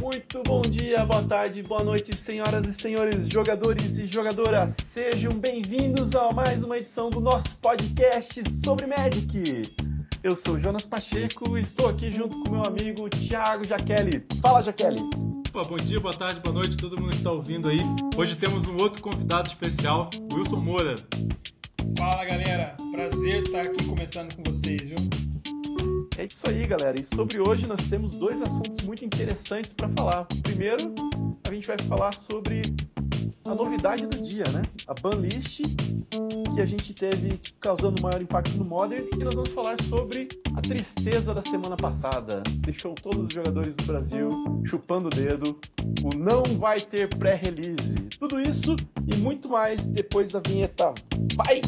Muito bom dia, boa tarde, boa noite, senhoras e senhores, jogadores e jogadoras. Sejam bem-vindos a mais uma edição do nosso podcast sobre Magic. Eu sou Jonas Pacheco e estou aqui junto com meu amigo Thiago Jaqueli. Fala, Jaqueli. Pô, bom dia, boa tarde, boa noite, todo mundo que está ouvindo aí. Hoje temos um outro convidado especial, Wilson Moura. Fala galera, prazer estar aqui comentando com vocês, viu? É isso aí, galera. E sobre hoje nós temos dois assuntos muito interessantes para falar. Primeiro, a gente vai falar sobre a novidade do dia, né? A banlist que a gente teve causando maior impacto no Modern e nós vamos falar sobre a tristeza da semana passada. Deixou todos os jogadores do Brasil chupando o dedo. O não vai ter pré-release. Tudo isso e muito mais depois da vinheta. Vai!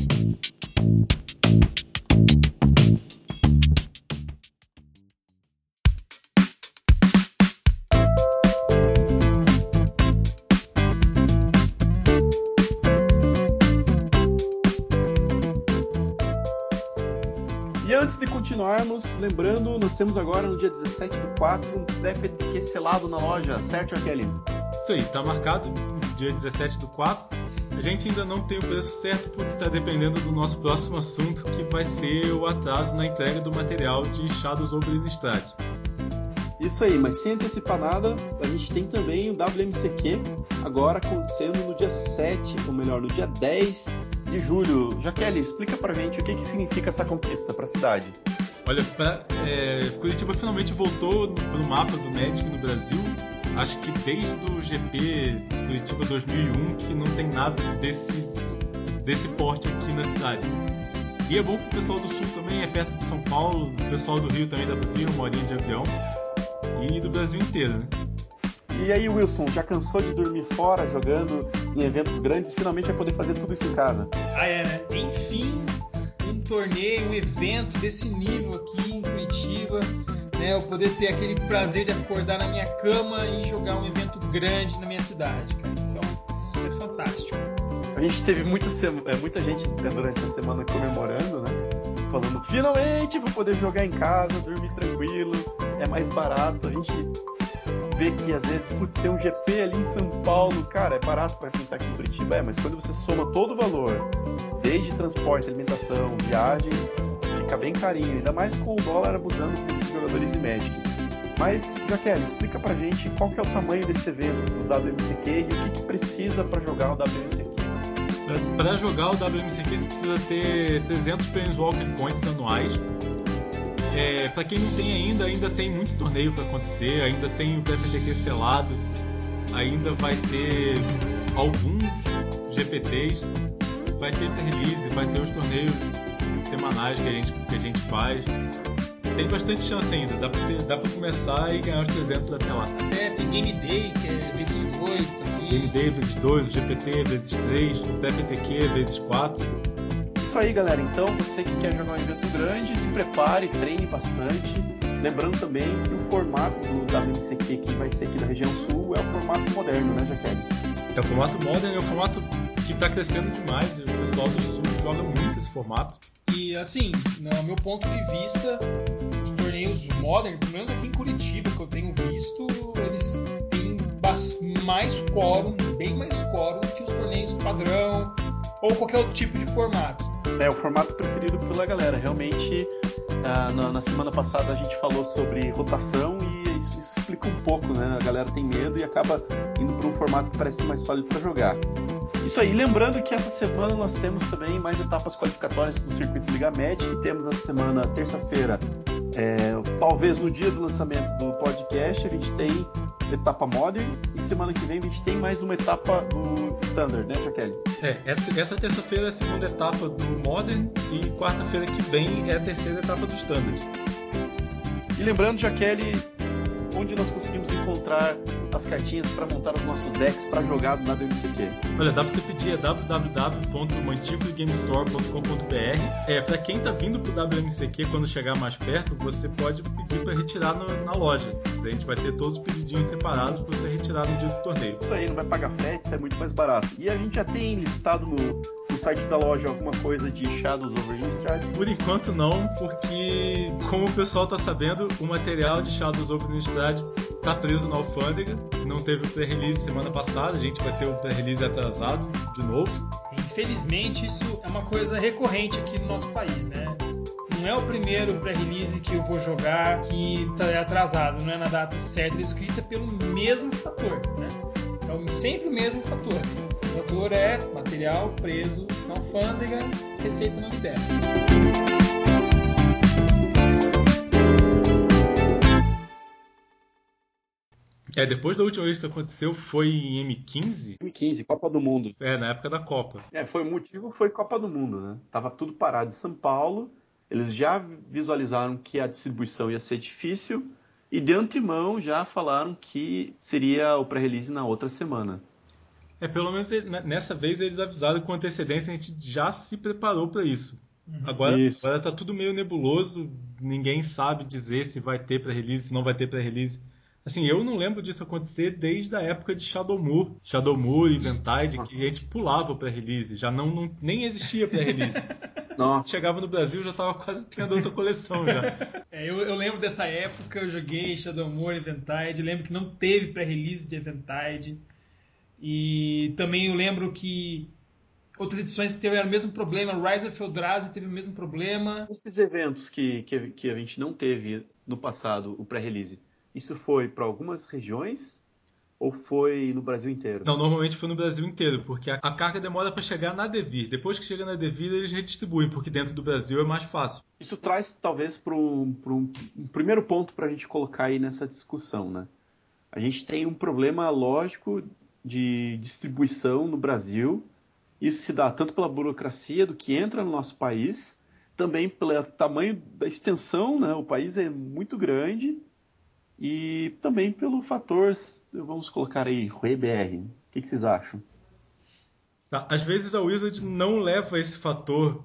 Continuarmos, lembrando, nós temos agora no dia 17 do 4 um TPTQ selado na loja, certo, Kelly? Isso aí, tá marcado, dia 17 do 4. A gente ainda não tem o preço certo porque está dependendo do nosso próximo assunto, que vai ser o atraso na entrega do material de Shadows over Innistrad. Isso aí, mas sem antecipar nada, a gente tem também o WMCQ agora acontecendo no dia 7, ou melhor, no dia 10 de julho. Jaqueline, explica pra gente o que, que significa essa conquista para a cidade. Olha, pra, é, Curitiba finalmente voltou para o mapa do Magic no Brasil. Acho que desde o GP Curitiba 2001 que não tem nada desse, desse porte aqui na cidade. E é bom pro pessoal do Sul também, é perto de São Paulo, o pessoal do Rio também dá pra vir, uma horinha de avião. E do Brasil inteiro, né? E aí, Wilson, já cansou de dormir fora jogando em eventos grandes e finalmente vai poder fazer tudo isso em casa? Ah, é, né? Enfim, torneio, um evento desse nível aqui em Curitiba. Né, eu poder ter aquele prazer de acordar na minha cama e jogar um evento grande na minha cidade, cara. Isso é, isso é fantástico. A gente teve muita, é, muita gente né, durante essa semana comemorando, né? Falando, finalmente vou poder jogar em casa, dormir tranquilo, é mais barato. A gente vê que às vezes, putz, tem um GP ali em São Paulo, cara, é barato para enfrentar aqui em Curitiba, é, mas quando você soma todo o valor, desde transporte, alimentação, viagem, fica bem carinho, ainda mais com o dólar abusando com os jogadores de Magic. Mas, Jaqueline, explica pra gente qual que é o tamanho desse evento do WMCQ e o que, que precisa para jogar o WMCQ. Para jogar o WMCQ você precisa ter 300 Planeswalker Points anuais, é, para quem não tem ainda, ainda tem muito torneio para acontecer, ainda tem o PFTQ selado, ainda vai ter alguns GPTs, vai ter release, vai ter os torneios semanais que a gente, que a gente faz. Tem bastante chance ainda, dá pra, dá pra começar e ganhar os 300 até lá. Até tem Game Day, que é vezes 2 também. Game Day vezes 2, o GPT vezes 3, o PFTQ vezes 4 isso aí, galera. Então, você que quer jogar um evento grande, se prepare, treine bastante. Lembrando também que o formato do WMCQ que vai ser aqui da região sul é o formato moderno, né, Jaqueline? É o formato moderno, é o formato que está crescendo demais. O pessoal do sul joga muito esse formato. E assim, no meu ponto de vista, os torneios modernos, pelo menos aqui em Curitiba, que eu tenho visto, eles têm mais quórum, bem mais quórum que os torneios padrão ou qualquer outro tipo de formato. É o formato preferido pela galera. Realmente, ah, na, na, semana passada a gente falou sobre rotação e isso, isso, explica um pouco, né? A galera tem medo e acaba indo para um formato que parece mais sólido para jogar. Isso aí, lembrando que essa semana nós temos também mais etapas qualificatórias do circuito Liga Magic. Temos essa semana, terça-feira, é, talvez no dia do lançamento do podcast, a gente tem etapa Modern e semana que vem a gente tem mais uma etapa do Standard, né, Jaqueline? É, essa, essa terça-feira é a segunda etapa do Modern e quarta-feira que vem é a terceira etapa do Standard. E lembrando, Jaqueline, onde nós conseguimos encontrar as cartinhas para montar os nossos decks para jogar no WMCQ? Olha, dá para você pedir é www.manticogamestore.com.br. É, para quem tá vindo pro WMCQ quando chegar mais perto, você pode pedir para retirar no, na loja. A gente vai ter todos os pedidinhos separados para você retirar no dia do torneio. Isso aí, não vai pagar frete, isso é muito mais barato. E a gente já tem listado no site da loja alguma coisa de Shadows over Innistrad? Por enquanto não, porque como o pessoal tá sabendo, o material de Shadows over Innistrad tá preso na alfândega. Não teve o pré-release semana passada, a gente vai ter o pré-release atrasado de novo. Infelizmente, isso é uma coisa recorrente aqui no nosso país, né? Não é o primeiro pré-release que eu vou jogar que tá atrasado, não é na data certa, escrita pelo mesmo fator, né? Então, sempre o mesmo fator. O fator é material preso na alfândega, receita não libera. É, depois da última vez que isso aconteceu foi em M15? M15, Copa do Mundo. É, na época da Copa. É, foi o motivo foi Copa do Mundo, né? Tava tudo parado em São Paulo. Eles já visualizaram que a distribuição ia ser difícil e de antemão já falaram que seria o pré-release na outra semana. É, pelo menos nessa vez eles avisaram com antecedência, a gente já se preparou para isso. Uhum. Agora, isso. agora tá tudo meio nebuloso, ninguém sabe dizer se vai ter pré-release, se não vai ter pré-release. Assim, eu não lembro disso acontecer desde a época de Shadowmoor. Shadowmoor e Ventide, que a gente pulava pré-release, já não, não, nem existia pré-release. Nossa. Chegava no Brasil já tava quase tendo outra coleção já. É, eu, eu, lembro dessa época, eu joguei Shadowmoor Eventide, lembro que não teve pré-release de Eventide. E também eu lembro que outras edições que tiveram o mesmo problema, Rise of Eldrazi teve o mesmo problema. Esses eventos que, que, que a gente não teve no passado, o pré-release, isso foi para algumas regiões ou foi no Brasil inteiro? Não, normalmente foi no Brasil inteiro, porque a, a carga demora para chegar na Devir. Depois que chega na Devir, eles redistribuem, porque dentro do Brasil é mais fácil. Isso traz, talvez, para um, um, um, primeiro ponto para a gente colocar aí nessa discussão, né? A gente tem um problema lógico de distribuição no Brasil. Isso se dá tanto pela burocracia do que entra no nosso país, também pelo tamanho da extensão, né? O país é muito grande e também pelo fator, vamos colocar aí, RueBR. O que, vocês acham? Tá, às vezes a Wizard não leva esse fator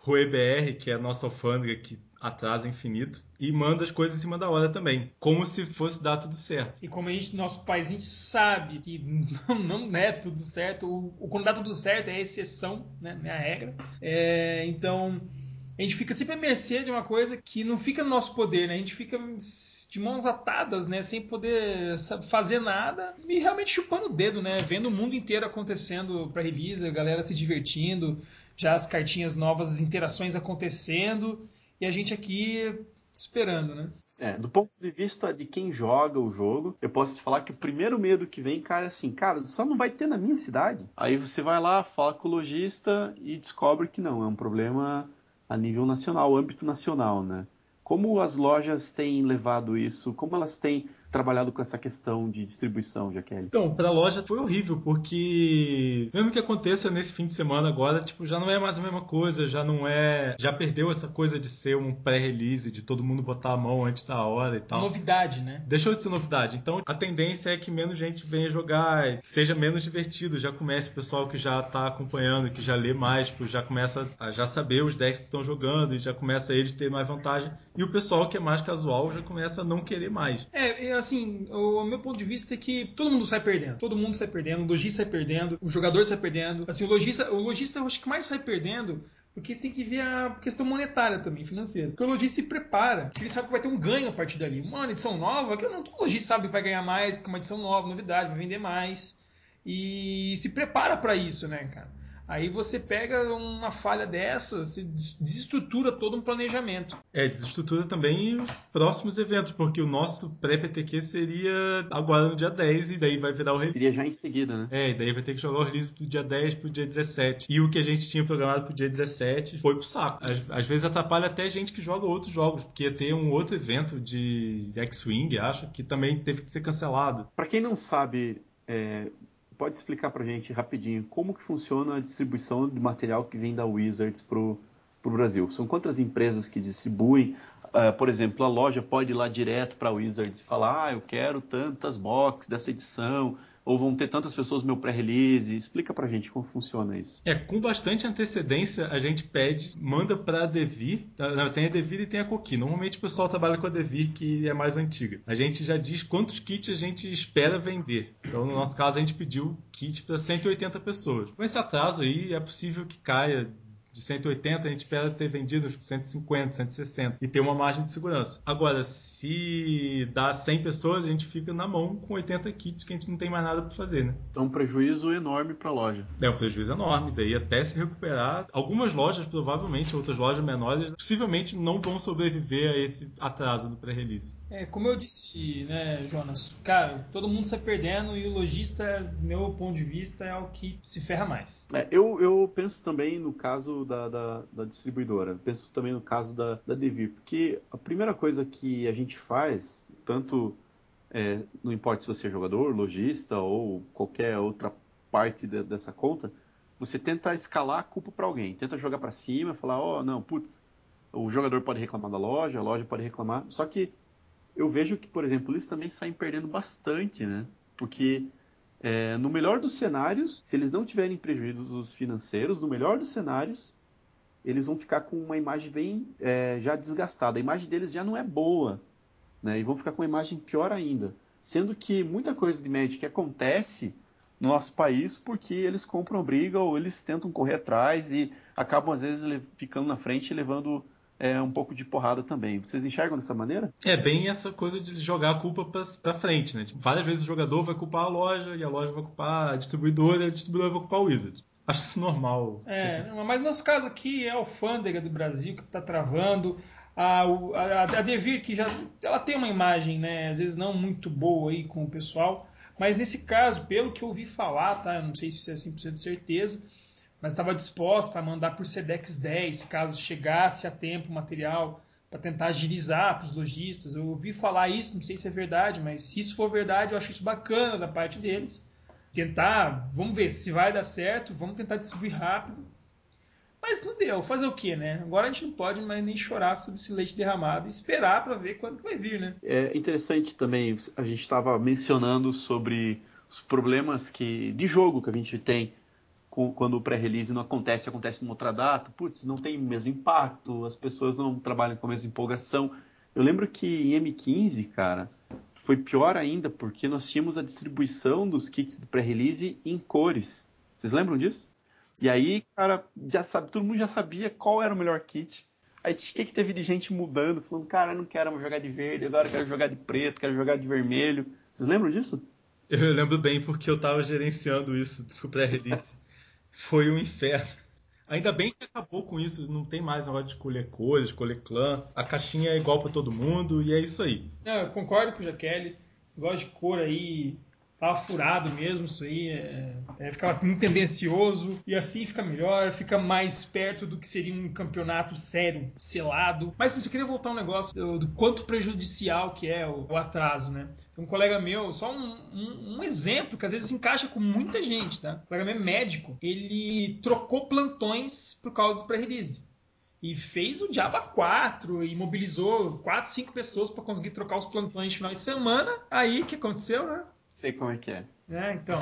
RueBR, que é a nossa alfândega que atrasa infinito, e manda as coisas em cima da hora também, como se fosse dar tudo certo. E como a gente, nosso país, a gente sabe que não, não é tudo certo, o, o quando dá tudo certo é a exceção, né, não é a regra. É, então a gente fica sempre à mercê de uma coisa que não fica no nosso poder, né? A gente fica de mãos atadas, né? Sem poder fazer nada e realmente chupando o dedo, né? Vendo o mundo inteiro acontecendo para release, a galera se divertindo, já as cartinhas novas, as interações acontecendo e a gente aqui esperando, né? É, do ponto de vista de quem joga o jogo, eu posso te falar que o primeiro medo que vem, cara, é assim, cara, só não vai ter na minha cidade. Aí você vai lá, fala com o lojista e descobre que não, é um problema a nível nacional, âmbito nacional, né? Como as lojas têm levado isso? Como elas têm trabalhado com essa questão de distribuição, Jaqueline? Então, para a loja foi horrível, porque mesmo que aconteça nesse fim de semana agora, tipo, já não é mais a mesma coisa, já não é, já perdeu essa coisa de ser um pré-release, de todo mundo botar a mão antes da hora e tal. Novidade, né? Deixou de ser novidade. Então, a tendência é que menos gente venha jogar, seja menos divertido, já comece o pessoal que já está acompanhando, que já lê mais, tipo, já começa a já saber os decks que estão jogando e já começa eles ter mais vantagem. E o pessoal que é mais casual já começa a não querer mais. É, assim, o meu ponto de vista é que todo mundo sai perdendo. Todo mundo sai perdendo, o lojista sai perdendo, o jogador sai perdendo. Assim, o lojista, o lojista eu acho que mais sai perdendo porque você tem que ver a questão monetária também, financeira. Porque o lojista se prepara, ele sabe que vai ter um ganho a partir dali. Uma edição nova, que não todo lojista sabe que vai ganhar mais, que uma edição nova, novidade, vai vender mais. E se prepara para isso, né, cara? Aí você pega uma falha dessa, se desestrutura todo um planejamento. É, desestrutura também os próximos eventos, porque o nosso pré-PTQ seria agora no dia 10 e daí vai virar o release. Seria já em seguida, né? É, e daí vai ter que jogar o release do dia 10 pro dia 17. E o que a gente tinha programado pro dia 17 foi pro saco. Às, às vezes atrapalha até gente que joga outros jogos, porque ia ter um outro evento de X-Wing, acho, que também teve que ser cancelado. Para quem não sabe, é, pode explicar para a gente rapidinho como que funciona a distribuição de material que vem da Wizards para o Brasil? São quantas empresas que distribuem? Uh, por exemplo, a loja pode ir lá direto para a Wizards e falar, ah, eu quero tantas boxes dessa edição, Ou vão ter tantas pessoas no meu pré-release? Explica pra gente como funciona isso. É, com bastante antecedência a gente pede, manda pra Devir. Tá? Tem a Devir e tem a Coqui. Normalmente o pessoal trabalha com a Devir, que é mais antiga. A gente já diz quantos kits a gente espera vender. Então, no nosso caso, a gente pediu kit para 180 pessoas. Com esse atraso aí, é possível que caia de 180, a gente espera ter vendido 150, 160 e ter uma margem de segurança. Agora, se dá 100 pessoas, a gente fica na mão com 80 kits que a gente não tem mais nada para fazer, né? Então, um prejuízo enorme para a loja. É um prejuízo enorme, daí até se recuperar. Algumas lojas, provavelmente, outras lojas menores, possivelmente não vão sobreviver a esse atraso do pré-release. É, como eu disse, né, Jonas, cara, todo mundo sai perdendo e o lojista, meu ponto de vista, é o que se ferra mais. É, eu, eu penso também no caso da, da, da distribuidora. Penso também no caso da, da Devir, porque a primeira coisa que a gente faz, tanto é, não importa se você é jogador, lojista ou qualquer outra parte de, dessa conta, você tenta escalar a culpa para alguém, tenta jogar para cima, falar, ó, oh, não, putz, o jogador pode reclamar da loja, a loja pode reclamar, só que eu vejo que, por exemplo, eles também saem perdendo bastante, né? Porque é, no melhor dos cenários, se eles não tiverem prejuízos financeiros, no melhor dos cenários, eles vão ficar com uma imagem bem é, já desgastada. A imagem deles já não é boa, né? E vão ficar com uma imagem pior ainda. Sendo que muita coisa de Magic acontece no nosso país porque eles compram briga ou eles tentam correr atrás e acabam às vezes ficando na frente e levando é, um pouco de porrada também. Vocês enxergam dessa maneira? É bem essa coisa de jogar a culpa para frente, né? Tipo, várias vezes o jogador vai culpar a loja e a loja vai culpar a distribuidora e a distribuidora vai culpar o Wizard. Acho isso normal. É, mas no nosso caso aqui é a alfândega do Brasil que está travando. A, a, a Devir, que já ela tem uma imagem, né, às vezes não muito boa aí com o pessoal, mas nesse caso, pelo que eu ouvi falar, tá, não sei se isso é 100% de certeza, mas estava disposta a mandar por SEDEX 10, caso chegasse a tempo o material para tentar agilizar para os lojistas. Eu ouvi falar isso, não sei se é verdade, mas se isso for verdade, eu acho isso bacana da parte deles tentar, vamos ver se vai dar certo, vamos tentar distribuir rápido. Mas não deu, fazer o quê, né? Agora a gente não pode mais nem chorar sobre esse leite derramado e esperar para ver quando que vai vir, né? É interessante também, a gente estava mencionando sobre os problemas que de jogo que a gente tem quando o pré-release não acontece, acontece em outra data, putz, não tem o mesmo impacto, as pessoas não trabalham com a mesma empolgação. Eu lembro que em M15, cara, foi pior ainda porque nós tínhamos a distribuição dos kits do pré-release em cores. Vocês lembram disso? E aí, cara, já sabe, todo mundo já sabia qual era o melhor kit. Aí que, que teve de gente mudando, falando, cara, eu não quero jogar de verde, agora eu quero jogar de preto, quero jogar de vermelho. Vocês lembram disso? Eu lembro bem porque eu estava gerenciando isso pro pré-release. Foi um inferno. Ainda bem que acabou com isso, não tem mais negócio de escolher cores, escolher clã. A caixinha é igual para todo mundo e é isso aí. Não, eu concordo com o Jaqueline. Esse negócio de cor aí tava furado mesmo, isso aí é, é, ficava muito tendencioso e assim fica melhor, fica mais perto do que seria um campeonato sério, selado. Mas assim, eu queria voltar um negócio do, do quanto prejudicial que é o, o, atraso, né? Um colega meu, só um, um, um, exemplo que às vezes encaixa com muita gente, tá? Um colega meu é médico, ele trocou plantões por causa do pré-release e fez o Diaba 4 e mobilizou 4, 5 pessoas para conseguir trocar os plantões de final de semana. Aí o que aconteceu, né? Sei como é que é. É, então.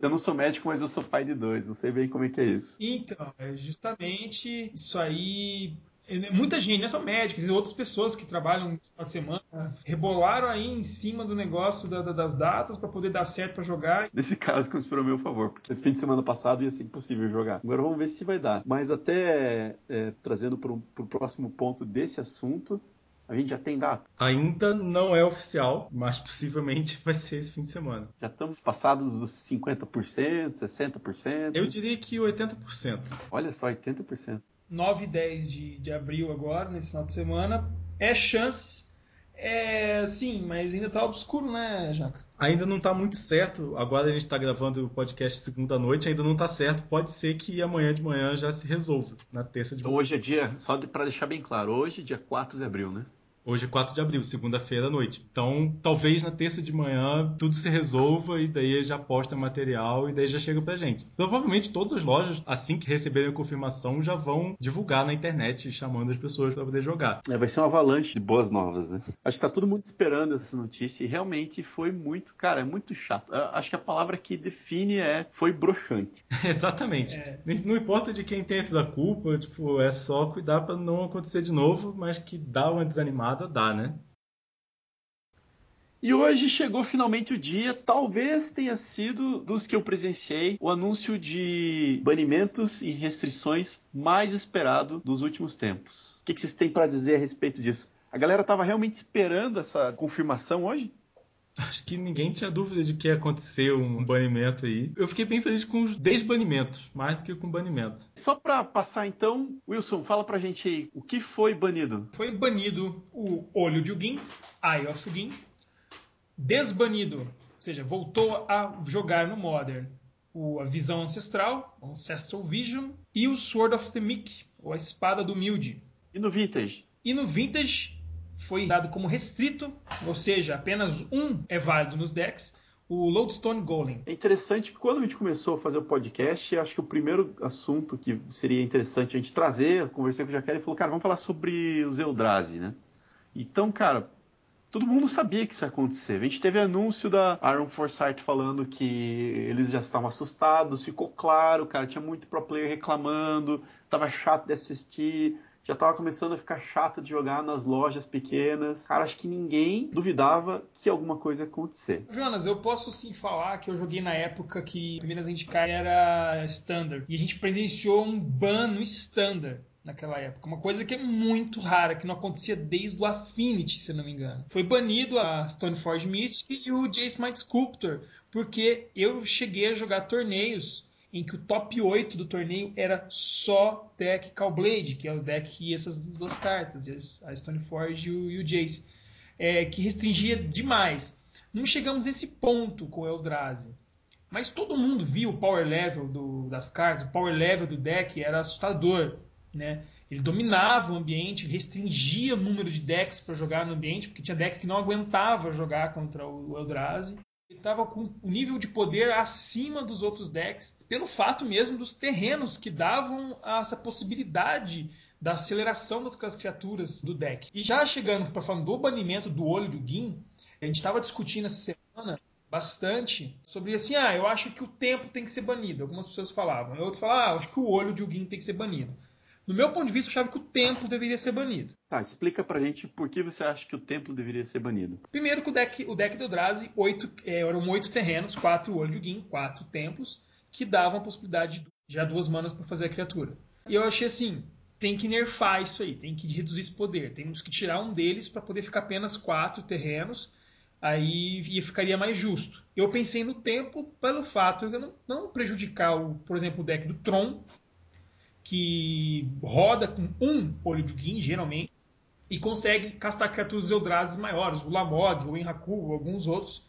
Eu não sou médico, mas eu sou pai de dois. Não sei bem como é que é isso. Então, é justamente isso aí. É, muita gente, não é só médicos, outras pessoas que trabalham no final de semana rebolaram aí em cima do negócio da, da, das datas para poder dar certo para jogar. Nesse caso, conspirou meu favor, porque fim de semana passado ia ser impossível jogar. Agora vamos ver se vai dar. Mas até é, trazendo para o próximo ponto desse assunto, a gente já tem data? Ainda não é oficial, mas possivelmente vai ser esse fim de semana. Já estamos passados dos 50%, 60%? Eu diria que 80%. Olha só, 80%. 9 e 10 de, de abril agora, nesse final de semana. É chances. É, sim, mas ainda tá obscuro, né, Jaca? Ainda não tá muito certo. Agora a gente tá gravando o podcast segunda noite, ainda não tá certo. Pode ser que amanhã de manhã já se resolva, na terça de manhã. Hoje é dia, só para deixar bem claro, hoje é dia 4 de abril, né? Hoje é 4 de abril, segunda-feira à noite. Então, talvez na terça de manhã tudo se resolva e daí já posta material e daí já chega pra gente. Provavelmente todas as lojas, assim que receberem a confirmação, já vão divulgar na internet chamando as pessoas para poder jogar. É, vai ser uma avalanche de boas novas, né? Acho que tá todo mundo esperando essa notícia e realmente foi muito, cara, é muito chato. Acho que a palavra que define é foi broxante. Exatamente. É. Não importa de quem tem sido a culpa, tipo, é só cuidar para não acontecer de novo, mas que dá uma desanimada dá, né? E hoje chegou finalmente o dia, talvez tenha sido dos que eu presenciei, o anúncio de banimentos e restrições mais esperado dos últimos tempos. O que vocês têm para dizer a respeito disso? A galera estava realmente esperando essa confirmação hoje? Acho que ninguém tinha dúvida de que ia acontecer um banimento aí. Eu fiquei bem feliz com os desbanimentos, mais do que com o banimento. Só para passar então, Wilson, fala pra gente aí, o que foi banido? Foi banido o Olho de Ugin, Eye of Ugin, desbanido, ou seja, voltou a jogar no Modern o, a Visão Ancestral, Ancestral Vision, e o Sword of the Meek, ou a Espada do Milde. E no Vintage? E no Vintage foi dado como restrito, ou seja, apenas um é válido nos decks, o Lodestone Golem. É interessante que quando a gente começou a fazer o podcast, acho que o primeiro assunto que seria interessante a gente trazer, eu conversei com o Jaqueline e falou, cara, vamos falar sobre os Eldrazi, né? Então, cara, todo mundo sabia que isso ia acontecer. A gente teve anúncio da Aaron Forsyth falando que eles já estavam assustados, ficou claro, cara, tinha muito pro player reclamando, tava chato de assistir já tava começando a ficar chato de jogar nas lojas pequenas. Cara, acho que ninguém duvidava que alguma coisa ia acontecer. Jonas, eu posso sim falar que eu joguei na época que Primeiras Indicar era Standard. E a gente presenciou um ban no Standard naquela época. Uma coisa que é muito rara, que não acontecia desde o Affinity, se não me engano. Foi banido a Stoneforge Mystic e o Jace Might Sculptor, porque eu cheguei a jogar torneios em que o top 8 do torneio era só deck Callblade, que é o deck que essas duas cartas, a Stoneforge e o, e o Jace, é, que restringia demais. Não chegamos a esse ponto com o Eldrazi. Mas todo mundo viu o power level do, das cartas, o power level do deck era assustador. Né? Ele dominava o ambiente, restringia o número de decks para jogar no ambiente, porque tinha deck que não aguentava jogar contra o Eldrazi estava com um nível de poder acima dos outros decks, pelo fato mesmo dos terrenos que davam essa possibilidade da aceleração das criaturas do deck. E já chegando para falar do banimento do olho do Gin, a gente estava discutindo essa semana bastante sobre assim, ah, eu acho que o tempo tem que ser banido. Algumas pessoas falavam, outros falavam, ah, acho que o olho de Ugin tem que ser banido. No meu ponto de vista, eu achava que o templo deveria ser banido. Tá, explica pra gente por que você acha que o templo deveria ser banido. Primeiro que o deck, o deck do Eldrazi, oito, é, eram oito terrenos, quatro olhos de Gin, quatro templos, que davam a possibilidade de já duas manas para fazer a criatura. E eu achei assim, tem que nerfar isso aí, tem que reduzir esse poder. Temos que tirar um deles para poder ficar apenas quatro terrenos, aí ficaria mais justo. Eu pensei no tempo pelo fato de não, não prejudicar, o, por exemplo, o deck do Tron, que roda com um olho de Gin, geralmente, e consegue castar criaturas Eldrazi maiores, o Lamog, o Enraku, alguns outros.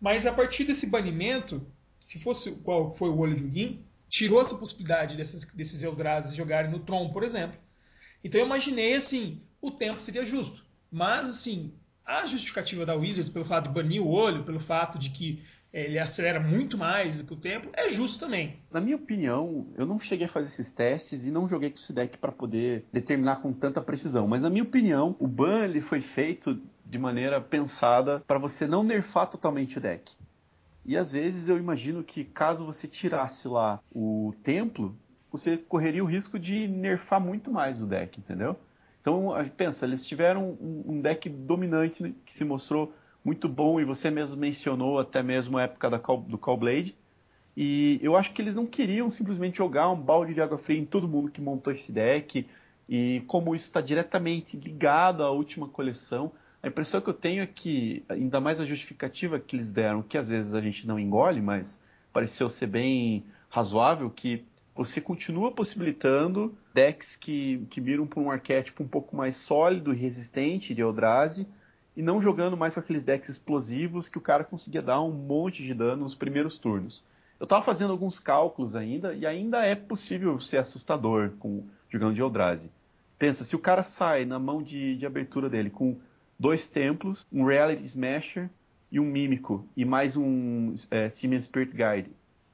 Mas a partir desse banimento, se fosse qual foi o olho de Gin, tirou essa possibilidade desses, desses Eldrazi jogarem no Tron, por exemplo. Então eu imaginei assim, o tempo seria justo. Mas assim, a justificativa da Wizards pelo fato de banir o olho, pelo fato de que ele acelera muito mais do que o tempo, é justo também. Na minha opinião, eu não cheguei a fazer esses testes e não joguei com esse deck para poder determinar com tanta precisão, mas na minha opinião, o ban ele foi feito de maneira pensada para você não nerfar totalmente o deck. E às vezes eu imagino que caso você tirasse lá o templo, você correria o risco de nerfar muito mais o deck, entendeu? Então, pensa, eles tiveram um deck dominante que se mostrou muito bom, e você mesmo mencionou até mesmo a época da Call, do Callblade. E eu acho que eles não queriam simplesmente jogar um balde de água fria em todo mundo que montou esse deck. E como isso está diretamente ligado à última coleção, a impressão que eu tenho é que, ainda mais a justificativa que eles deram, que às vezes a gente não engole, mas pareceu ser bem razoável, que você continua possibilitando decks que, que miram para um arquétipo um pouco mais sólido e resistente de Eldrazi, e não jogando mais com aqueles decks explosivos que o cara conseguia dar um monte de dano nos primeiros turnos. Eu estava fazendo alguns cálculos ainda e ainda é possível ser assustador com jogando de Eldrazi. Pensa, se o cara sai na mão de, de abertura dele com dois templos, um Reality Smasher e um Mímico, e mais um é, Siemens Spirit Guide.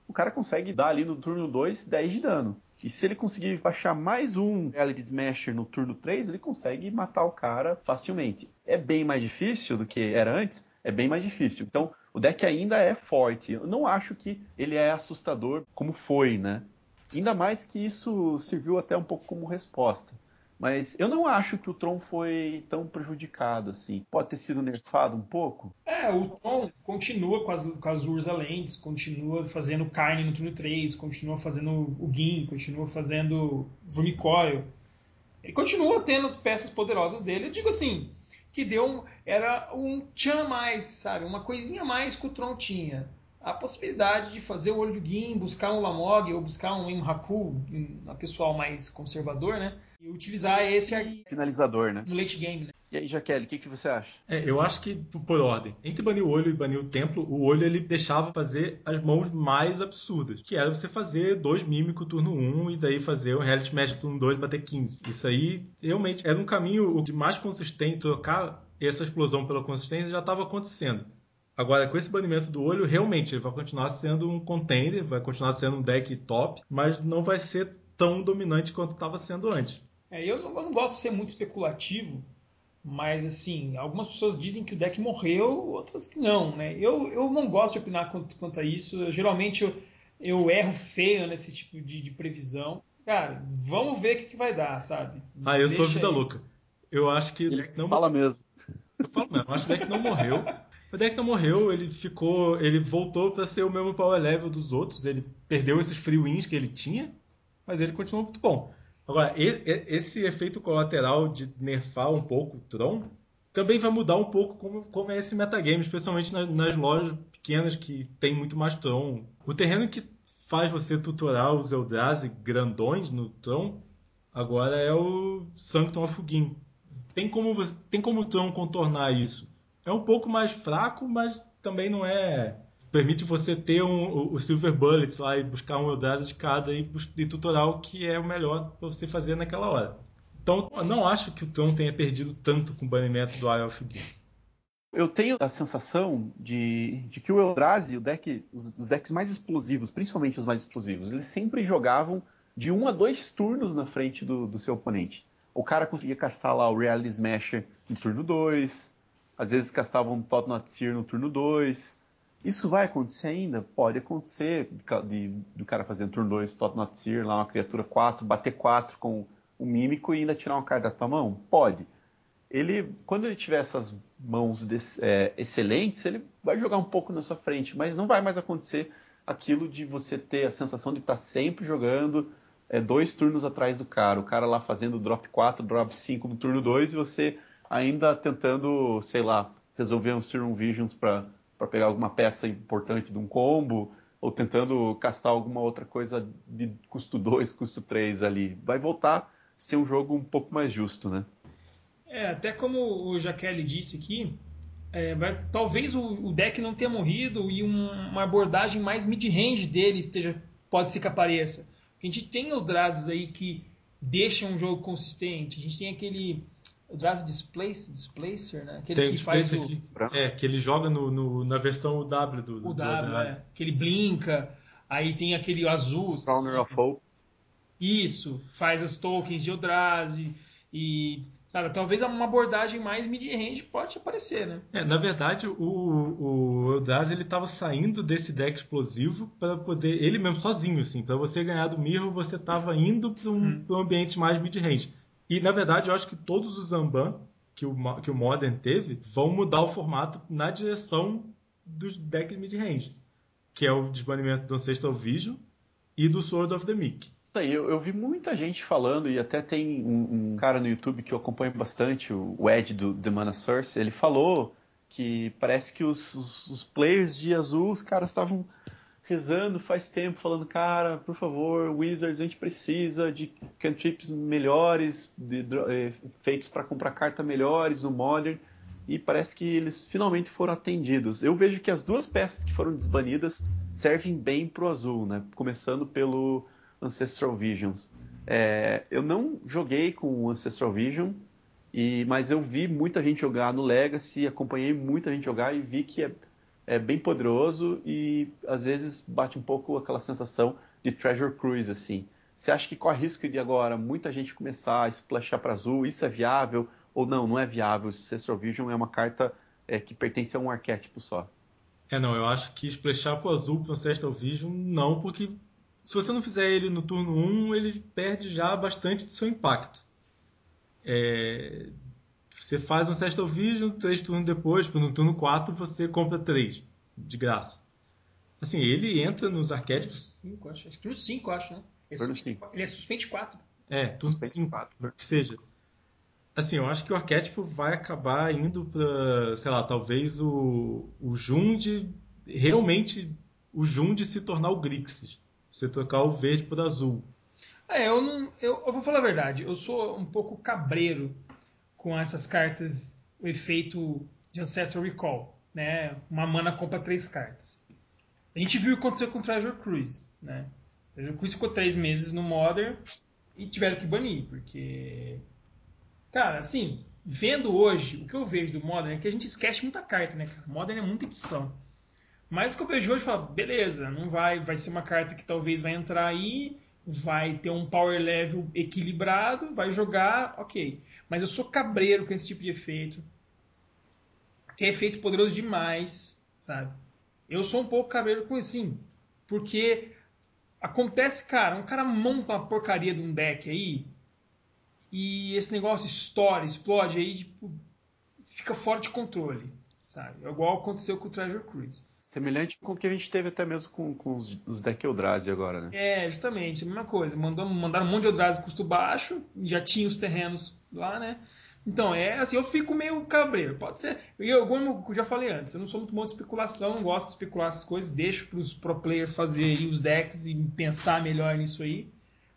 O cara consegue dar ali no turno 2 10 de dano. E se ele conseguir baixar mais um Reality Smasher no turno 3, ele consegue matar o cara facilmente. É bem mais difícil do que era antes, é bem mais difícil. Então, o deck ainda é forte. Eu não acho que ele é assustador como foi, né? Ainda mais que isso serviu até um pouco como resposta. Mas eu não acho que o Tron foi tão prejudicado assim. Pode ter sido nerfado um pouco? É, o Tron continua com as, com as Urza Lentes, continua fazendo carne no turno 3, continua fazendo o Gin, continua fazendo Vermicoil. Ele continua tendo as peças poderosas dele. Eu digo assim, que deu um, era um tchan mais, sabe? Uma coisinha mais que o Tron tinha a possibilidade de fazer o olho de Gin, buscar um Lamog ou buscar um Imhaku, a pessoal mais conservador, né? E utilizar esse, finalizador, né? No late game, né? E aí, Jaqueline, o que, que você acha? É, eu acho que, por ordem, entre banir o olho e banir o templo, o olho ele deixava fazer as mãos mais absurdas, que era você fazer dois mímicos turno 1 e daí fazer o reality match turno 2 bater 15. Isso aí realmente era um caminho de mais consistente, trocar essa explosão pela consistência já estava acontecendo. Agora, com esse banimento do olho, realmente ele vai continuar sendo um contender, vai continuar sendo um deck top, mas não vai ser tão dominante quanto estava sendo antes. É, eu, não, eu não gosto de ser muito especulativo, mas assim, algumas pessoas dizem que o deck morreu, outras que não, né? Eu, eu não gosto de opinar quanto, quanto a isso. Eu, geralmente eu, eu erro feio nesse tipo de, de previsão. Cara, vamos ver o que, que vai dar, sabe? Ah, eu Deixa sou vida aí. louca. Eu acho que. Ele não fala mesmo. Eu falo mesmo, eu acho que o deck não morreu. O deck não morreu, ele ficou. Ele voltou para ser o mesmo power level dos outros. Ele perdeu esses free wins que ele tinha, mas ele continuou muito bom. Agora, esse efeito colateral de nerfar um pouco o Tron também vai mudar um pouco como, como é esse metagame, especialmente nas, nas lojas pequenas que tem muito mais Tron. O terreno que faz você tutorar os Eldrazi grandões no Tron agora é o Sanctum of Gin. Tem como, você, tem como o Tron contornar isso? é um pouco mais fraco, mas também não é. Permite você ter um, o Silver Bullets lá e buscar um Eldrazi de cada e, e tutorar o que é o melhor para você fazer naquela hora. Então, eu não acho que o Tron tenha perdido tanto com o banimento do Eye of Gear. Eu tenho a sensação de, de que o Eldrazi, o deck, os, os, decks mais explosivos, principalmente os mais explosivos, eles sempre jogavam de um a dois turnos na frente do, do seu oponente. O cara conseguia caçar lá o Reality Smasher no turno 2, às vezes caçavam um Tottenham Seer no turno 2. Isso vai acontecer ainda? Pode acontecer de, de, do cara fazer no turno 2 Tottenham Seer, lá uma criatura 4, bater 4 com o mímico e ainda tirar uma carta da tua mão? Pode. Ele, quando ele tiver essas mãos é, excelentes, ele vai jogar um pouco na sua frente, mas não vai mais acontecer aquilo de você ter a sensação de estar sempre jogando é, dois turnos atrás do cara. O cara lá fazendo drop 4, drop 5 no turno 2 e você ainda tentando, sei lá, resolver um Serum Visions para pegar alguma peça importante de um combo, ou tentando castar alguma outra coisa de custo 2, custo 3 ali. Vai voltar a ser um jogo um pouco mais justo, né? É, até como o Jaqueline disse aqui, é, vai, talvez o, o, deck não tenha morrido e um, uma abordagem mais mid-range dele esteja, pode ser que apareça. A gente tem Eldrazes aí que deixam um jogo consistente. A gente tem aquele o Drazi Displacer, Displacer, né? Aquele Tem que faz o... Que, é, que ele joga no, no, na versão W do, do O W, do é. Que ele blinca. Aí tem aquele azul. Crowner of Hope. Isso, faz as tokens de Eldrazi e sabe, talvez uma abordagem mais mid-range pode aparecer, né? É, na verdade, o, o Eldrazi ele estava saindo desse deck explosivo para poder ele mesmo sozinho assim, para você ganhar do Mirror, você estava indo para um, hum. um ambiente mais mid-range. E na verdade eu acho que todos os Zamban que o, que o Modern teve vão mudar o formato na direção dos decks mid-range, que é o desbanimento do Ancestral Vision e do Sword of the Meek. Eu, eu vi muita gente falando, e até tem um, um, cara no YouTube que eu acompanho bastante, o Ed do The Mana Source, ele falou que parece que os, os, os players de azul, os caras estavam rezando faz tempo, falando, cara, por favor, Wizards, a gente precisa de cantrips melhores, de, de, eh, feitos para comprar carta melhores no Modern, e parece que eles finalmente foram atendidos. Eu vejo que as duas peças que foram desbanidas servem bem pro azul, né? Começando pelo Ancestral Visions. É, eu não joguei com o Ancestral Vision, E, mas eu vi muita gente jogar no Legacy, acompanhei muita gente jogar e vi que é, é bem poderoso e às vezes bate um pouco aquela sensação de Treasure Cruise, assim. Você acha que corre risco de agora muita gente começar a splashar para azul? Isso é viável ou não? Não é viável. Ancestral Vision é uma carta é, que pertence a um arquétipo só. É, não, eu acho que splashar pro azul pro Ancestral Vision, não, porque se você não fizer ele no turno 1, ele perde já bastante do seu impacto. É, você faz um Ancestral Vision, três turnos depois, no turno 4 você compra três de graça. Assim, ele entra nos arquétipos. 5, acho. turno 5, acho, né? Ele, suspe- cinco. ele é suspeite 4. É, turno Suspense 5, quatro. que seja. Assim, eu acho que o arquétipo vai acabar indo pra, sei lá, talvez o, o Jund, realmente o Jund se tornar o Grixis. Você trocar o verde por azul. É, eu não. Eu, eu vou falar a verdade, eu sou um pouco cabreiro com essas cartas, o efeito de Ancestral Recall. Né? Uma mana compra três cartas. A gente viu o que aconteceu com o Treasure Cruise. Né? O Treasure Cruise ficou três meses no Modern e tiveram que banir, porque. Cara, assim, vendo hoje, o que eu vejo do Modern é que a gente esquece muita carta, né? Modern é muita edição. Mas o que eu vejo hoje, eu falo, beleza, não vai, vai ser uma carta que talvez vai entrar aí, vai ter um power level equilibrado, vai jogar, ok. Mas eu sou cabreiro com esse tipo de efeito. Que é efeito poderoso demais, sabe? Eu sou um pouco cabreiro com isso, sim. Porque acontece, cara, um cara monta uma porcaria de um deck aí e esse negócio estoura, explode aí, tipo, fica fora de controle, sabe? É igual aconteceu com o Treasure Cruise. Semelhante com o que a gente teve até mesmo com, com os, os deck Eldrazi agora, né? É, justamente, a mesma coisa. Mandou, mandaram um monte de Eldrazi custo baixo, já tinha os terrenos lá, né? Então, é assim, eu fico meio cabreiro. Pode ser. E eu, como eu já falei antes, eu não sou muito bom de especulação, não gosto de especular essas coisas, deixo pros pro players fazer aí os decks e pensar melhor nisso aí.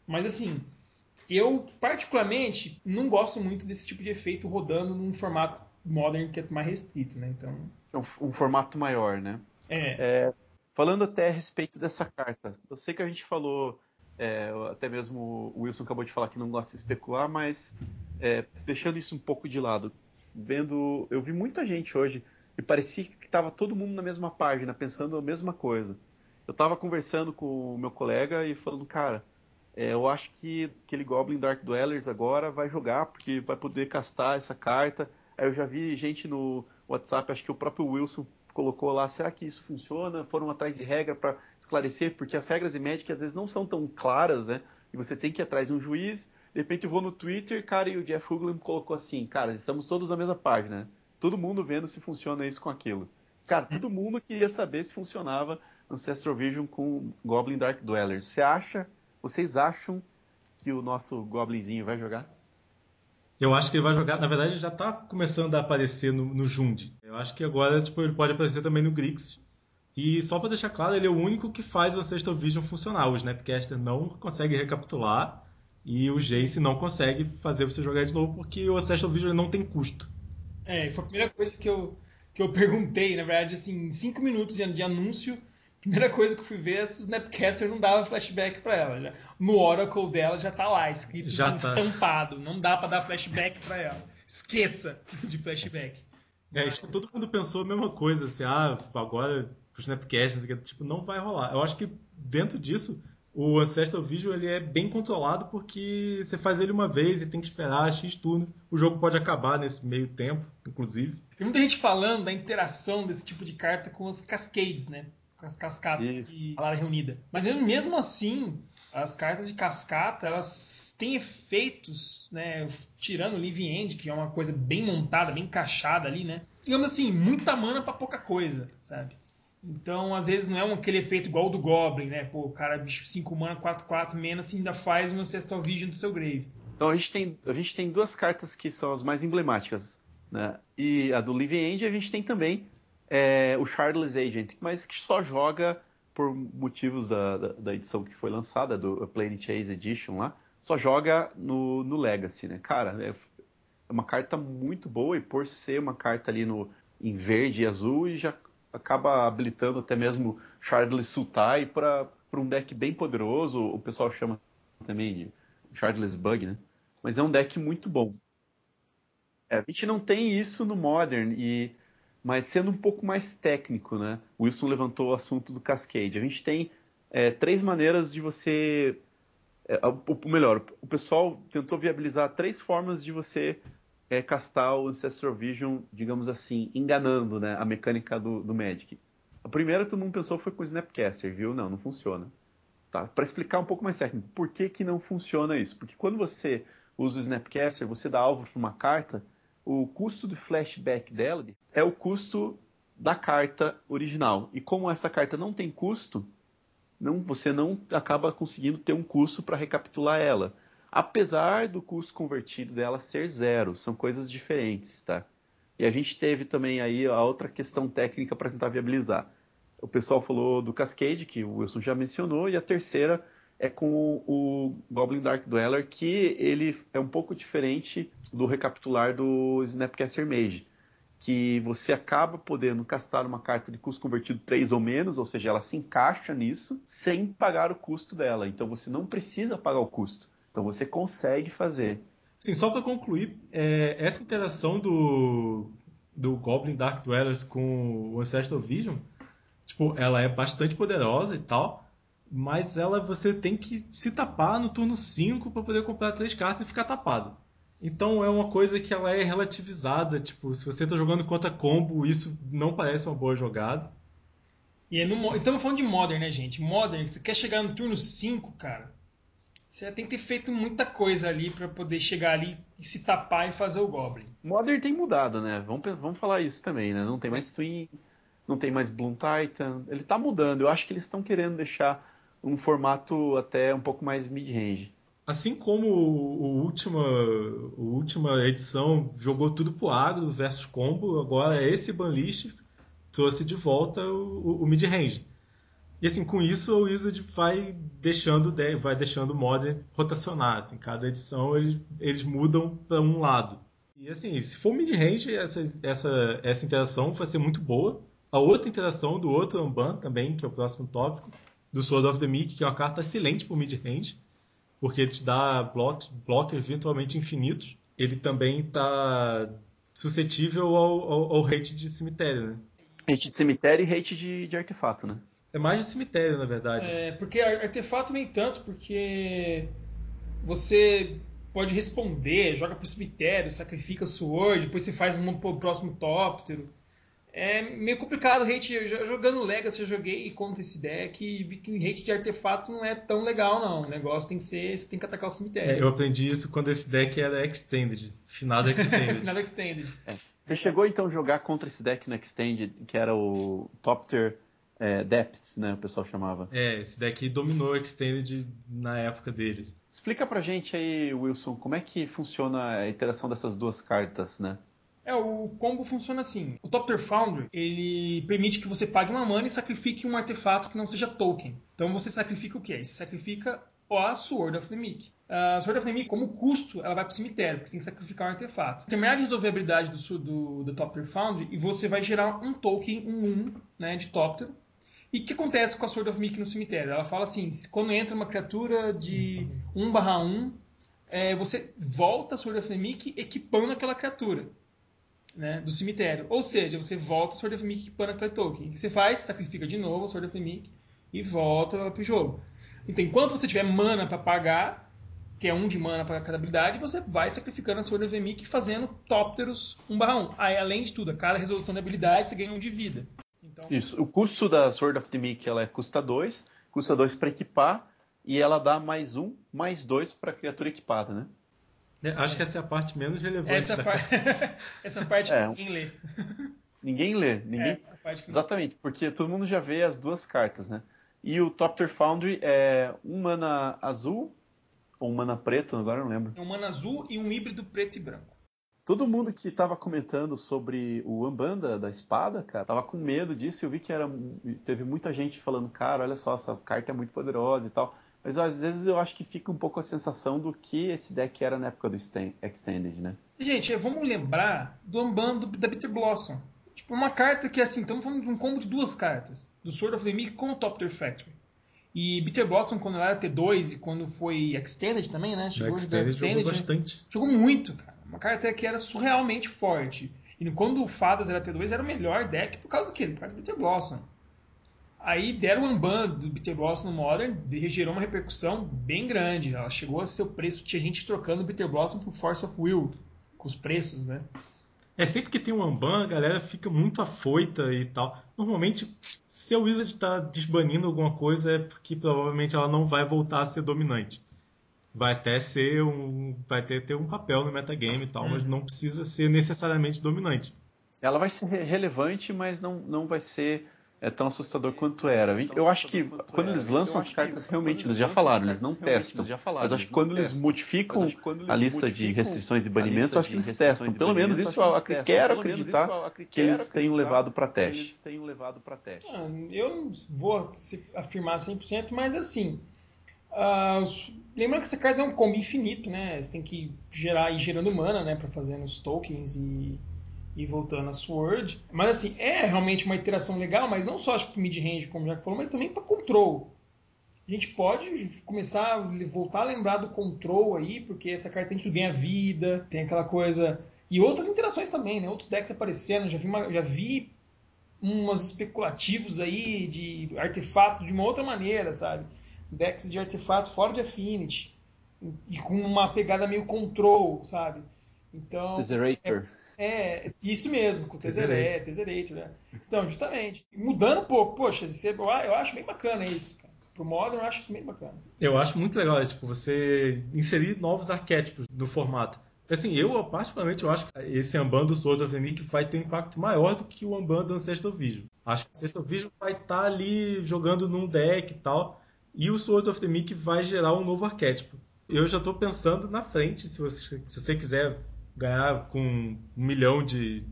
Mas assim, eu particularmente não gosto muito desse tipo de efeito rodando num formato modern que é mais restrito, né? Então, É um, um formato maior, né? É. Falando até a respeito dessa carta, eu sei que a gente falou, é, até mesmo o Wilson acabou de falar que não gosta de especular, mas é, deixando isso um pouco de lado, vendo, eu vi muita gente hoje e parecia que estava todo mundo na mesma página, pensando a mesma coisa. Eu estava conversando com o meu colega e falando, cara, é, eu acho que aquele Goblin Dark Dwellers agora vai jogar porque vai poder castar essa carta. Aí eu já vi gente no WhatsApp, acho que o próprio Wilson colocou lá, será que isso funciona? Foram atrás de regra para esclarecer, porque as regras de Magic às vezes não são tão claras, né? E você tem que ir atrás de um juiz. De repente eu vou no Twitter, cara, e o Jeff Hoogland colocou assim, cara, estamos todos na mesma página. né? Todo mundo vendo se funciona isso com aquilo. Cara, todo mundo queria saber se funcionava Ancestral Vision com Goblin Dark Dwellers. Você acha, vocês acham que o nosso Goblinzinho vai jogar? Eu acho que ele vai jogar, na verdade já tá começando a aparecer no, no Jund. Eu acho que agora tipo, ele pode aparecer também no Grixis. E só pra deixar claro, ele é o único que faz o Ancestral Vision funcionar. O Snapcaster não consegue recapitular e o Jace não consegue fazer você jogar de novo porque o Ancestral Vision não tem custo. É, foi a primeira coisa que eu, que eu perguntei, na verdade, assim, em cinco minutos de, anúncio, primeira coisa que eu fui ver é se o Snapcaster não dava flashback pra ela. Já- no Oracle dela já tá lá, escrito, Já tá. estampado. Não dá pra dar flashback pra ela. Esqueça de flashback. É, acho que todo mundo pensou a mesma coisa, assim, ah, agora o Snapcast, não sei o que, tipo, não vai rolar. Eu acho que dentro disso, o Ancestral Vision ele é bem controlado porque você faz ele uma vez e tem que esperar X turno. O jogo pode acabar nesse meio tempo, inclusive. Tem muita gente falando da interação desse tipo de carta com as cascades, né? Com as cascatas Isso. e palavra reunida. Mas mesmo assim, as cartas de cascata, elas têm efeitos, né? Tirando o Live End, que é uma coisa bem montada, bem encaixada ali, né? Digamos assim, muita mana pra pouca coisa, sabe? Então, às vezes, não é aquele efeito igual do Goblin, né? Pô, o cara, bicho 5 mana, 4, 4, menos, ainda faz um Ancestral Vision do seu grave. Então a gente tem, a gente tem duas cartas que são as mais emblemáticas, né? E a do Living End a gente tem também é, o Shardless Agent, mas que só joga por motivos da, da, da edição que foi lançada, do Planet Chase Edition lá, só joga no, no Legacy, né? Cara, é, é uma carta muito boa e por ser uma carta ali no, em verde e azul e já acaba habilitando até mesmo Shardless Sultai para um deck bem poderoso, o pessoal chama também de Shardless Bug, né? Mas é um deck muito bom. É, a gente não tem isso no Modern, e mas sendo um pouco mais técnico, né? O Wilson levantou o assunto do Cascade. A gente tem é, três maneiras de você. É, o, melhor, o pessoal tentou viabilizar três formas de você é, castar o Ancestral Vision, digamos assim, enganando né, a mecânica do, do Magic. A primeira todo mundo pensou foi com o Snapcaster, viu? Não, não funciona. Tá? Para explicar um pouco mais técnico, por que, que não funciona isso? Porque quando você usa o Snapcaster, você dá alvo para uma carta, o custo do flashback dela é o custo da carta original. E como essa carta não tem custo, não, você não acaba conseguindo ter um custo para recapitular ela apesar do custo convertido dela ser zero. São coisas diferentes, tá? E a gente teve também aí a outra questão técnica para tentar viabilizar. O pessoal falou do Cascade, que o Wilson já mencionou, e a terceira é com o Goblin Dark Dweller, que ele é um pouco diferente do recapitular do Snapcaster Mage, que você acaba podendo castar uma carta de custo convertido 3 ou menos, ou seja, ela se encaixa nisso, sem pagar o custo dela. Então você não precisa pagar o custo. Então você consegue fazer. Sim, só para concluir, é, essa interação do, do Goblin Dark Dwellers com o Ancestral Vision, tipo, ela é bastante poderosa e tal, mas ela você tem que se tapar no turno 5 para poder comprar três cartas e ficar tapado. Então é uma coisa que ela é relativizada, tipo, se você está jogando contra combo, isso não parece uma boa jogada. E é no, estamos falando de Modern, né, gente? Modern, você quer chegar no turno 5, cara, você tem que ter feito muita coisa ali para poder chegar ali e se tapar e fazer o Goblin. Modern tem mudado, né? Vamos, vamos falar isso também, né? Não tem mais Twin, não tem mais Bloom Titan. Ele tá mudando. Eu acho que eles estão querendo deixar um formato até um pouco mais mid-range. Assim como o última, a última edição jogou tudo pro agro versus combo, agora esse banlist trouxe de volta o, o mid-range. E assim, com isso a Wizard vai deixando, vai deixando o Modern rotacionar. Assim, cada edição eles, eles mudam para um lado. E assim, se for mid-range, essa, essa, essa interação vai ser muito boa. A outra interação do outro Amban também, que é o próximo tópico, do Sword of the Meek, que é uma carta excelente para mid-range, porque ele te dá blocos, blockers virtualmente infinitos. Ele também está suscetível ao, ao, ao, hate de cemitério, né? Hate de cemitério e hate de, de artefato, né? É mais de cemitério, na verdade. É, porque artefato nem tanto, porque você pode responder, joga pro cemitério, sacrifica o sword, depois você faz um pro próximo tóptero. É meio complicado hate. Jogando Legacy, eu joguei contra esse deck e vi que hate de artefato não é tão legal, não. O negócio tem que ser, você tem que atacar o cemitério. É, eu aprendi isso quando esse deck era Extended, finado Extended. finado Extended. É. Você chegou então a jogar contra esse deck no Extended, que era o Top Tier é, Depths, né? O pessoal chamava. É, esse daqui dominou o Extended na época deles. Explica pra gente aí, Wilson, como é que funciona a interação dessas duas cartas, né? É, o combo funciona assim. O Top Tier Foundry, ele permite que você pague uma mana e sacrifique um artefato que não seja token. Então você sacrifica o quê? Você sacrifica a Sword of the Meek. A Sword of the Meek, como custo, ela vai pro cemitério, porque você tem que sacrificar um artefato. Terminar de resolver a habilidade do, do, do Top Tier Foundry e você vai gerar um token, um 1, né, de Top Tier, e o que acontece com a Sword of Mickey no cemitério? Ela fala assim: quando entra uma criatura de 1/1, é, você volta a Sword of Mickey equipando aquela criatura né, do cemitério. Ou seja, você volta a Sword of Mickey equipando aquele token. O que você faz? Sacrifica de novo a Sword of Mickey e volta para o jogo. Então, enquanto você tiver mana para pagar, que é um de mana para cada habilidade, você vai sacrificando a Sword of Mickey fazendo Tópteros 1/1. Aí, além de tudo, a cada resolução de habilidade você ganha um de vida. Então... Isso. O custo da Sword of the Meek ela é, custa 2, custa 2 para equipar, e ela dá mais um, mais dois para criatura equipada, né? É, acho que essa é a parte menos relevante. Essa, par... essa parte é, ninguém lê. Ninguém lê. Ninguém... É, que... Exatamente, porque todo mundo já vê as duas cartas, né? E o Topter Foundry é um mana azul ou um mana preto, agora não lembro. É um mana azul e um híbrido preto e branco. Todo mundo que estava comentando sobre o Ambanda da espada, cara, tava com medo disso. Eu vi que era teve muita gente falando, cara, olha só, essa carta é muito poderosa e tal. Mas às vezes eu acho que fica um pouco a sensação do que esse deck era na época do Extended, né? Gente, vamos lembrar do Ambanda da Bitter Blossom. Tipo, uma carta que, assim, estamos falando de um combo de duas cartas. Do Sword of the Meek com o Top Tier Factory. E Bitter Blossom, quando ela era T2 e quando foi Extended também, né? Chegou Extended, Extended jogou bastante. Jogou muito, cara uma carta que era surrealmente forte. E quando o Fadas era T2, era o melhor deck por causa do quê? Por causa do Bitter Blossom. Aí deram um ban do Bitter Blossom no Modern, gerou uma repercussão bem grande. Ela chegou a ser o preço, tinha gente trocando o Bitter Blossom por Force of Will, com os preços, né? É sempre que tem um Amban, a galera fica muito afoita e tal. Normalmente, se a Wizard está desbanindo alguma coisa, é porque provavelmente ela não vai voltar a ser dominante. Vai até ser um. Vai ter, ter um papel no metagame e tal, hum. mas não precisa ser necessariamente dominante. Ela vai ser relevante, mas não, não vai ser é tão assustador quanto era. Eu acho que quando eles lançam as cartas, realmente, eles já falaram, eles não testam. Mas acho que quando eles modificam a lista de restrições e banimentos, acho que eles testam. Pelo menos isso eu quero acreditar que eles tenham levado para teste. Ah, eu não vou afirmar 100%, mas assim. Uh, lembrando que essa carta é um combo infinito, né? Você tem que gerar e gerando mana, né? Para fazer nos tokens e e voltando a Sword. Mas assim, é realmente uma iteração legal, mas não só acho que mid-range, como já falou, mas também para control. A gente pode começar a voltar a lembrar do control aí, porque essa carta a gente ganha vida, tem aquela coisa. E outras interações também, né? Outros decks aparecendo, já vi, uma, já vi umas especulativos aí de artefato de uma outra maneira, sabe? Decks de artefatos fora de Affinity. E com uma pegada meio control, sabe? Então. Tesserator. É, é, isso mesmo, com o Tesserator, Tesserator, né? Então, justamente, mudando um pouco, poxa, eu acho bem bacana isso, cara. Pro Modern eu acho isso bem bacana. Eu acho muito legal, tipo, você inserir novos arquétipos no formato. Assim, eu particularmente eu acho que esse Amban do Sword of the Meek vai ter um impacto maior do que o Amban do Ancestral Vision. Acho que o Ancestral Vision vai estar tá ali jogando num deck e tal, e o Sword of the Meek vai gerar um novo arquétipo. Eu já estou pensando na frente, se você, se você quiser ganhar com um milhão de,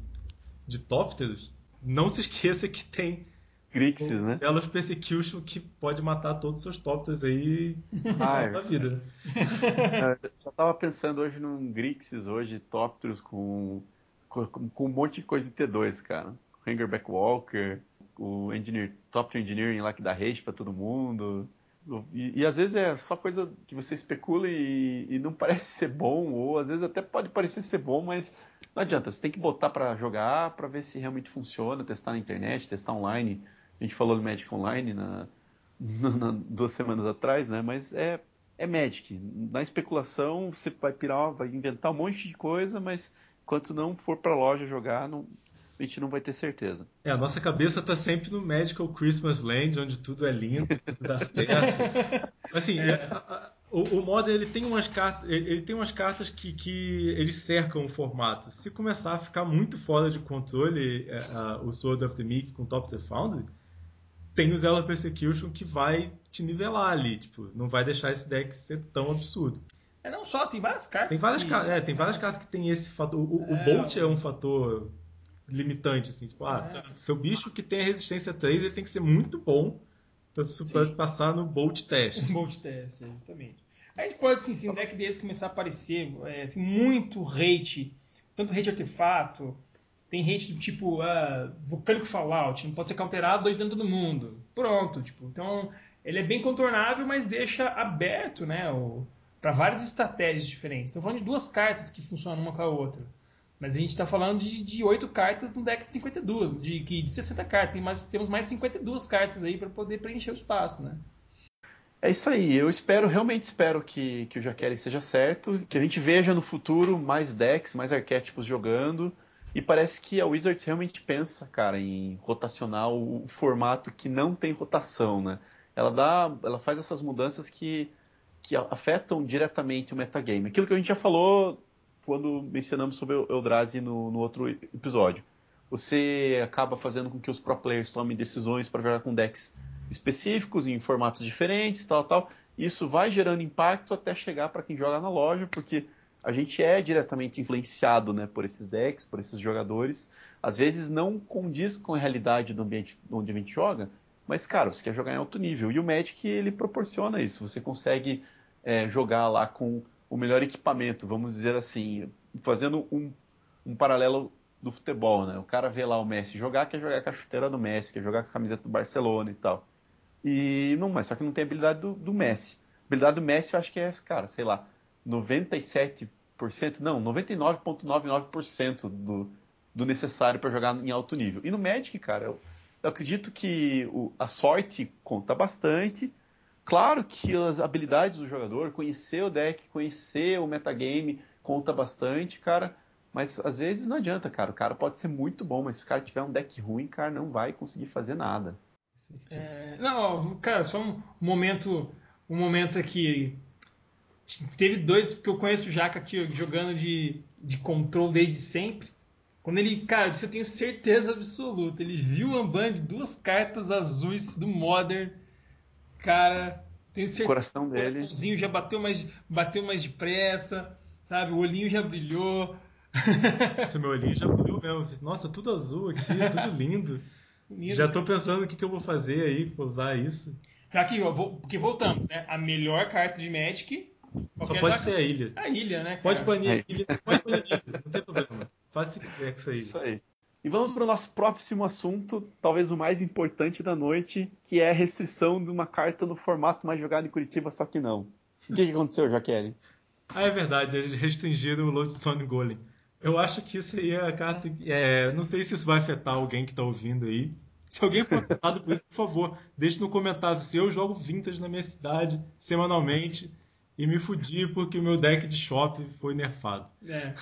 de tópteros, não se esqueça que tem Grixis, né? Velos Persecution que pode matar todos os seus tópteros aí ah, da vida. Eu só tava pensando hoje num Grixis, hoje, tópteros com, com, com, um monte de coisa de T2, cara. Hangerback Walker, o Engineer, Top Engineering lá que dá rage pra todo mundo. E, e, às vezes é só coisa que você especula e, e, não parece ser bom, ou às vezes até pode parecer ser bom, mas não adianta, você tem que botar para jogar para ver se realmente funciona, testar na internet, testar online. A gente falou do Magic Online na, na, na, duas semanas atrás, né? Mas é, é Magic. Na especulação você vai pirar, vai inventar um monte de coisa, mas enquanto não for para loja jogar, não, a gente não vai ter certeza. É, a nossa cabeça está sempre no Magical Christmas Land, onde tudo é lindo, tudo dá certo. Assim, é. a, a, o, o Modern ele tem umas cartas, ele, tem umas cartas que, que eles cercam o formato. Se começar a ficar muito fora de controle é, a, o Sword of the Meek com Top the Foundry, tem o Zealot Persecution que vai te nivelar ali, tipo, não vai deixar esse deck ser tão absurdo. É não só, tem várias cartas. Tem várias, que... é, tem várias cartas que tem esse fator. O, o é, Bolt é um fator limitante, assim, tipo, ah, é. seu bicho que tem a resistência 3, ele tem que ser muito bom para passar no Bolt Test. Bolt Test, justamente. A gente pode, sim, se um deck desse começar a aparecer, é, tem muito hate, tanto hate artefato, tem hate do tipo uh, Vulcânico Fallout, não pode ser counterado dois dentro do mundo. Pronto, tipo, então ele é bem contornável, mas deixa aberto, né, para várias estratégias diferentes. Estou falando de duas cartas que funcionam uma com a outra. Mas a gente está falando de, de 8 cartas no deck de 52, de, de 60 cartas. Mas temos mais 52 cartas aí para poder preencher o espaço, né? É isso aí. Eu espero, realmente espero que, que o Jaqueline seja certo, que a gente veja no futuro mais decks, mais arquétipos jogando. E parece que a Wizards realmente pensa, cara, em rotacionar o formato que não tem rotação, né? Ela dá, ela faz essas mudanças que, que afetam diretamente o metagame. Aquilo que a gente já falou quando mencionamos sobre o Eldrazi no, no outro episódio. Você acaba fazendo com que os pro players tomem decisões para jogar com decks específicos, em formatos diferentes, tal, tal. Isso vai gerando impacto até chegar para quem joga na loja, porque a gente é diretamente influenciado né, por esses decks, por esses jogadores. Às vezes não condiz com a realidade do ambiente onde a gente joga, mas, cara, você quer jogar em alto nível. E o Magic, ele proporciona isso. Você consegue é, jogar lá com o melhor equipamento, vamos dizer assim, fazendo um, um paralelo do futebol, né? O cara vê lá o Messi jogar, quer jogar com a chuteira do Messi, quer jogar com a camiseta do Barcelona e tal. E não, mas só que não tem habilidade do, do Messi. A habilidade do Messi eu acho que é, cara, sei lá, 97% 99%, não, 99,99% do, do necessário para jogar em alto nível. E no Magic, cara, eu, eu acredito que o, a sorte conta bastante. Claro que as habilidades do jogador, conhecer o deck, conhecer o metagame, conta bastante, cara. Mas às vezes não adianta, cara. O cara pode ser muito bom, mas se o cara tiver um deck ruim, cara, não vai conseguir fazer nada. É, não, cara, só um momento, um momento aqui. Teve dois que eu conheço o Jaca aqui jogando de, de control desde sempre. Quando ele, cara, isso eu tenho certeza absoluta. Ele viu o Unband, duas cartas azuis do Modern. Cara, tenho certeza. O coração dele. O coraçãozinho já bateu mais, bateu mais depressa, sabe? O olhinho já brilhou. Esse meu olhinho já brilhou mesmo. Nossa, tudo azul aqui, tudo lindo. lindo. Já tô pensando o que, que eu vou fazer aí pra usar isso. Aqui, ó, vou, porque voltamos, né? A melhor carta de Magic. Só pode ser a ilha. A ilha, né? Cara? Pode banir a ilha. Pode banir a ilha, não tem problema. Faz se quiser com isso aí. Isso aí. E vamos para o nosso próximo assunto, talvez o mais importante da noite, que é a restrição de uma carta no formato mais jogado em Curitiba, só que não. O que, que aconteceu, Jaqueline? Ah, é verdade, eles restringiram o Lodestone Golem. Eu acho que isso aí é a carta. É, não sei se isso vai afetar alguém que está ouvindo aí. Se alguém for afetado por isso, por favor, deixe no comentário se eu jogo vintage na minha cidade semanalmente e me fudi porque o meu deck de shop foi nerfado. É.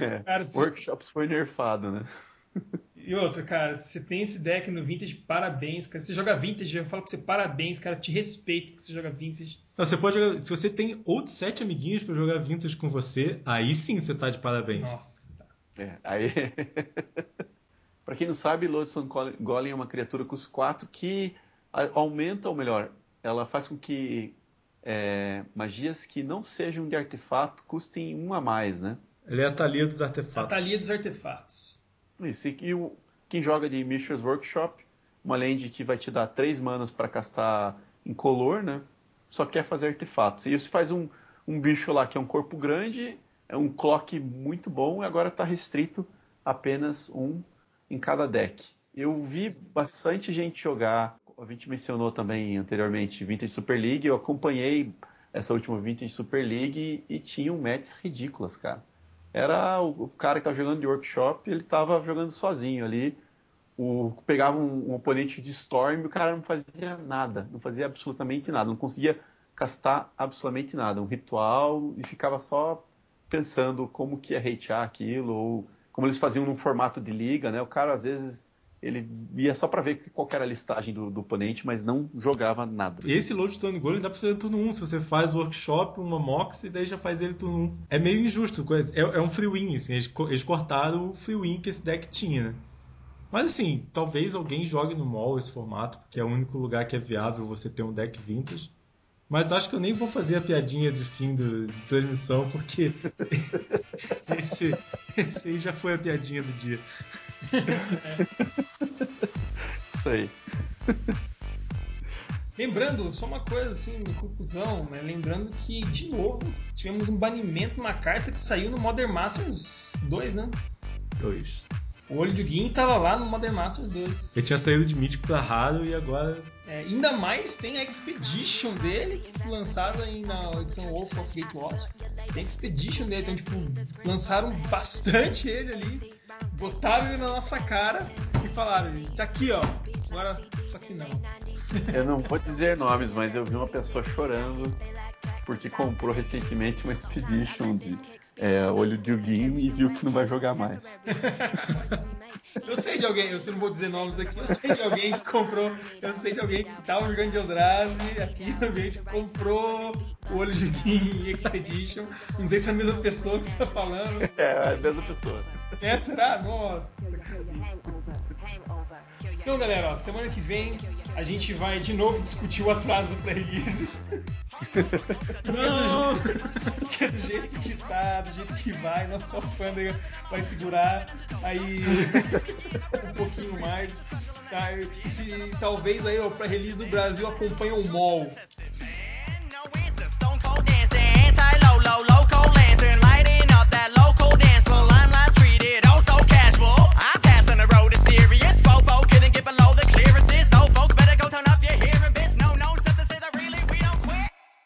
é. Cara, Workshops foi nerfado, né? E outra, cara, se você tem esse deck no Vintage, parabéns, cara. Se você joga Vintage, eu falo pra você parabéns, cara. Te respeito que você joga Vintage. Não, você pode jogar, se você tem outros sete amiguinhos para jogar Vintage com você, aí sim você tá de parabéns. Nossa. É, aí. para quem não sabe, Lodestone Golem é uma criatura com os quatro que aumenta, ou melhor, ela faz com que é, magias que não sejam de artefato custem um a mais, né? Ele é a Thalia dos artefatos. A Thalia dos artefatos. Isso, e o, quem joga de Mishra's Workshop, uma land que vai te dar três manas para castar em color, né? Só quer fazer artefatos. E você faz um, um bicho lá que é um corpo grande é um clock muito bom e agora está restrito apenas um em cada deck. Eu vi bastante gente jogar, a gente mencionou também anteriormente Vintage Super League, eu acompanhei essa última Vintage Super League e tinha um matches ridículas, cara. Era o, cara que estava jogando de workshop, ele estava jogando sozinho ali. O, pegava um, um, oponente de Storm e o cara não fazia nada, não fazia absolutamente nada, não conseguia castar absolutamente nada. Um ritual e ficava só pensando como que ia hatear aquilo, ou como eles faziam num formato de liga, né? O cara, às vezes, ele ia só para ver qual era a listagem do, do, oponente, mas não jogava nada. Esse Lodestone Golem dá pra fazer turno 1. Se você faz workshop, uma mox, e daí já faz ele turno 1. É meio injusto, é, é um free win, assim. Eles, eles cortaram o free win que esse deck tinha, né? Mas assim, talvez alguém jogue no mall esse formato, porque é o único lugar que é viável você ter um deck vintage. Mas acho que eu nem vou fazer a piadinha de fim do, de transmissão, porque esse, esse aí já foi a piadinha do dia. Isso aí. Lembrando, só uma coisa assim, de conclusão, né? Lembrando que, de novo, tivemos um banimento numa carta que saiu no Modern Masters 2, né? 2. O olho de Gin tava lá no Modern Masters 2. Ele tinha saído de mítico pra raro e agora. É, ainda mais tem a Expedition dele, lançada aí na edição Wolf of Gatewatch. Tem a Expedition dele, então, tipo, lançaram bastante ele ali, botaram ele na nossa cara e falaram: tá aqui, ó. Agora, só que não. Eu não vou dizer nomes, mas eu vi uma pessoa chorando porque comprou recentemente uma Expedition de é, olho de Ugin e viu que não vai jogar mais. eu sei de alguém, eu não vou dizer nomes aqui, eu sei de alguém que comprou, eu sei de alguém que tava jogando de Eldrazi aqui no ambiente comprou o olho de Ugin e Expedition. Não sei se é a mesma pessoa que você tá falando. É, é a mesma pessoa. É, será? Nossa. Então, galera, ó, semana que vem a gente vai de novo discutir o atraso do pré-release. Não! que é do jeito que tá, do jeito que vai, nossa alfândega vai segurar aí um pouquinho mais. Tá? Se, talvez aí o pré-release do Brasil acompanhe o MOL.